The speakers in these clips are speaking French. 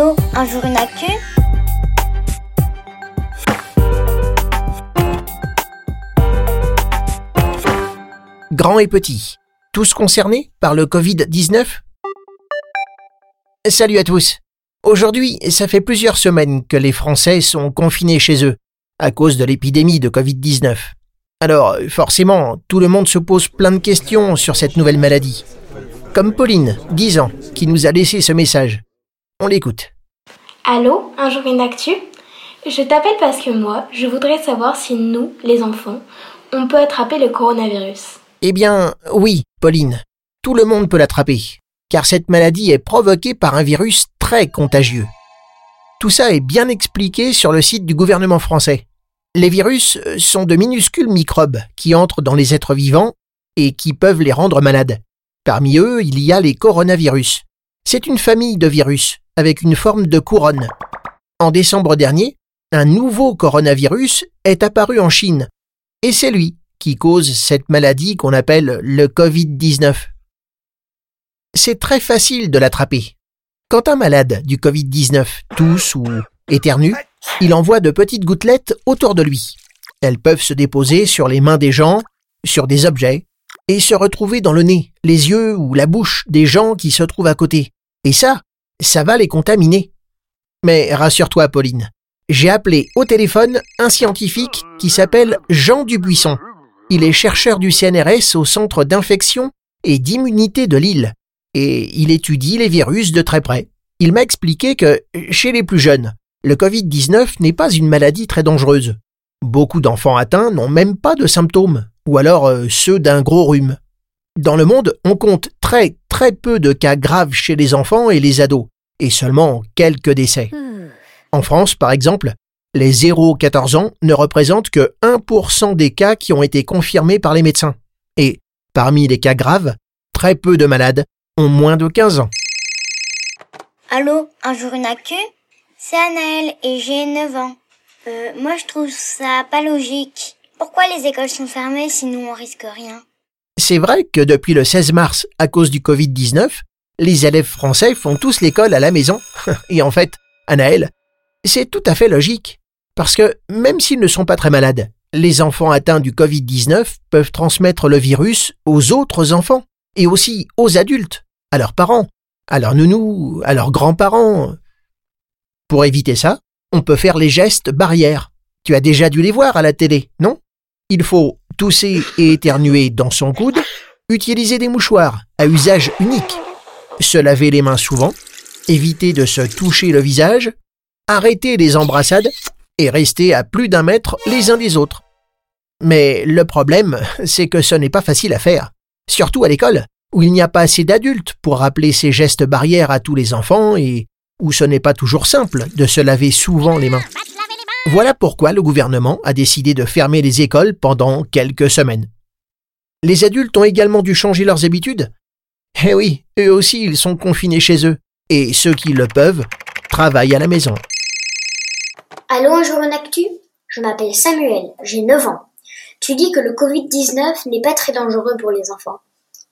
Un jour une actu Grands et petits, tous concernés par le Covid-19 Salut à tous. Aujourd'hui, ça fait plusieurs semaines que les Français sont confinés chez eux à cause de l'épidémie de Covid-19. Alors, forcément, tout le monde se pose plein de questions sur cette nouvelle maladie. Comme Pauline, 10 ans, qui nous a laissé ce message. On l'écoute. Allô, un jour une actu Je t'appelle parce que moi, je voudrais savoir si nous, les enfants, on peut attraper le coronavirus. Eh bien, oui, Pauline. Tout le monde peut l'attraper, car cette maladie est provoquée par un virus très contagieux. Tout ça est bien expliqué sur le site du gouvernement français. Les virus sont de minuscules microbes qui entrent dans les êtres vivants et qui peuvent les rendre malades. Parmi eux, il y a les coronavirus. C'est une famille de virus avec une forme de couronne. En décembre dernier, un nouveau coronavirus est apparu en Chine. Et c'est lui qui cause cette maladie qu'on appelle le Covid-19. C'est très facile de l'attraper. Quand un malade du Covid-19 tousse ou éternue, il envoie de petites gouttelettes autour de lui. Elles peuvent se déposer sur les mains des gens, sur des objets, et se retrouver dans le nez, les yeux ou la bouche des gens qui se trouvent à côté. Et ça, ça va les contaminer. Mais rassure-toi, Pauline, j'ai appelé au téléphone un scientifique qui s'appelle Jean Dubuisson. Il est chercheur du CNRS au Centre d'infection et d'immunité de Lille, et il étudie les virus de très près. Il m'a expliqué que, chez les plus jeunes, le Covid-19 n'est pas une maladie très dangereuse. Beaucoup d'enfants atteints n'ont même pas de symptômes, ou alors euh, ceux d'un gros rhume. Dans le monde, on compte très très peu de cas graves chez les enfants et les ados, et seulement quelques décès. En France, par exemple, les 0-14 ans ne représentent que 1% des cas qui ont été confirmés par les médecins. Et, parmi les cas graves, très peu de malades ont moins de 15 ans. Allô, un jour une actu? C'est Anaël et j'ai 9 ans. Euh, moi je trouve ça pas logique. Pourquoi les écoles sont fermées si nous on risque rien? C'est vrai que depuis le 16 mars, à cause du Covid-19, les élèves français font tous l'école à la maison. Et en fait, Anaël, c'est tout à fait logique. Parce que même s'ils ne sont pas très malades, les enfants atteints du Covid-19 peuvent transmettre le virus aux autres enfants et aussi aux adultes, à leurs parents, à leurs nounous, à leurs grands-parents. Pour éviter ça, on peut faire les gestes barrières. Tu as déjà dû les voir à la télé, non? Il faut tousser et éternuer dans son coude, utiliser des mouchoirs à usage unique, se laver les mains souvent, éviter de se toucher le visage, arrêter les embrassades et rester à plus d'un mètre les uns des autres. Mais le problème, c'est que ce n'est pas facile à faire, surtout à l'école, où il n'y a pas assez d'adultes pour rappeler ces gestes barrières à tous les enfants et où ce n'est pas toujours simple de se laver souvent les mains. Voilà pourquoi le gouvernement a décidé de fermer les écoles pendant quelques semaines. Les adultes ont également dû changer leurs habitudes. Eh oui, eux aussi ils sont confinés chez eux, et ceux qui le peuvent travaillent à la maison. Allô, un jour en actu? Je m'appelle Samuel, j'ai 9 ans. Tu dis que le Covid-19 n'est pas très dangereux pour les enfants.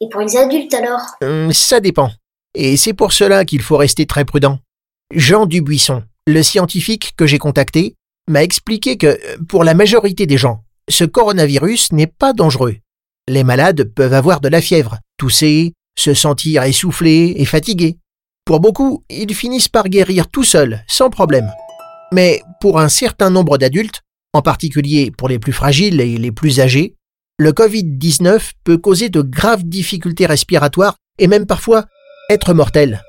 Et pour les adultes alors? Hum, Ça dépend. Et c'est pour cela qu'il faut rester très prudent. Jean Dubuisson, le scientifique que j'ai contacté, m'a expliqué que, pour la majorité des gens, ce coronavirus n'est pas dangereux. Les malades peuvent avoir de la fièvre, tousser, se sentir essoufflés et fatigués. Pour beaucoup, ils finissent par guérir tout seuls, sans problème. Mais pour un certain nombre d'adultes, en particulier pour les plus fragiles et les plus âgés, le Covid-19 peut causer de graves difficultés respiratoires et même parfois être mortel.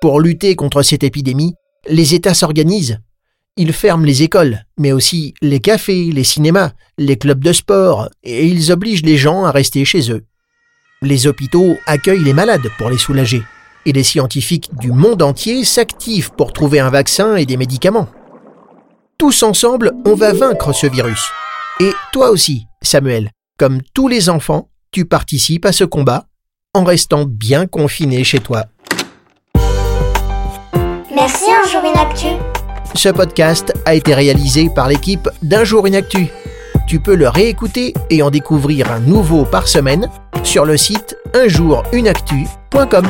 Pour lutter contre cette épidémie, les États s'organisent. Ils ferment les écoles, mais aussi les cafés, les cinémas, les clubs de sport, et ils obligent les gens à rester chez eux. Les hôpitaux accueillent les malades pour les soulager, et les scientifiques du monde entier s'activent pour trouver un vaccin et des médicaments. Tous ensemble, on va vaincre ce virus. Et toi aussi, Samuel, comme tous les enfants, tu participes à ce combat en restant bien confiné chez toi. Merci une actu. Ce podcast a été réalisé par l'équipe d'Un jour une actu. Tu peux le réécouter et en découvrir un nouveau par semaine sur le site unjourunactu.com.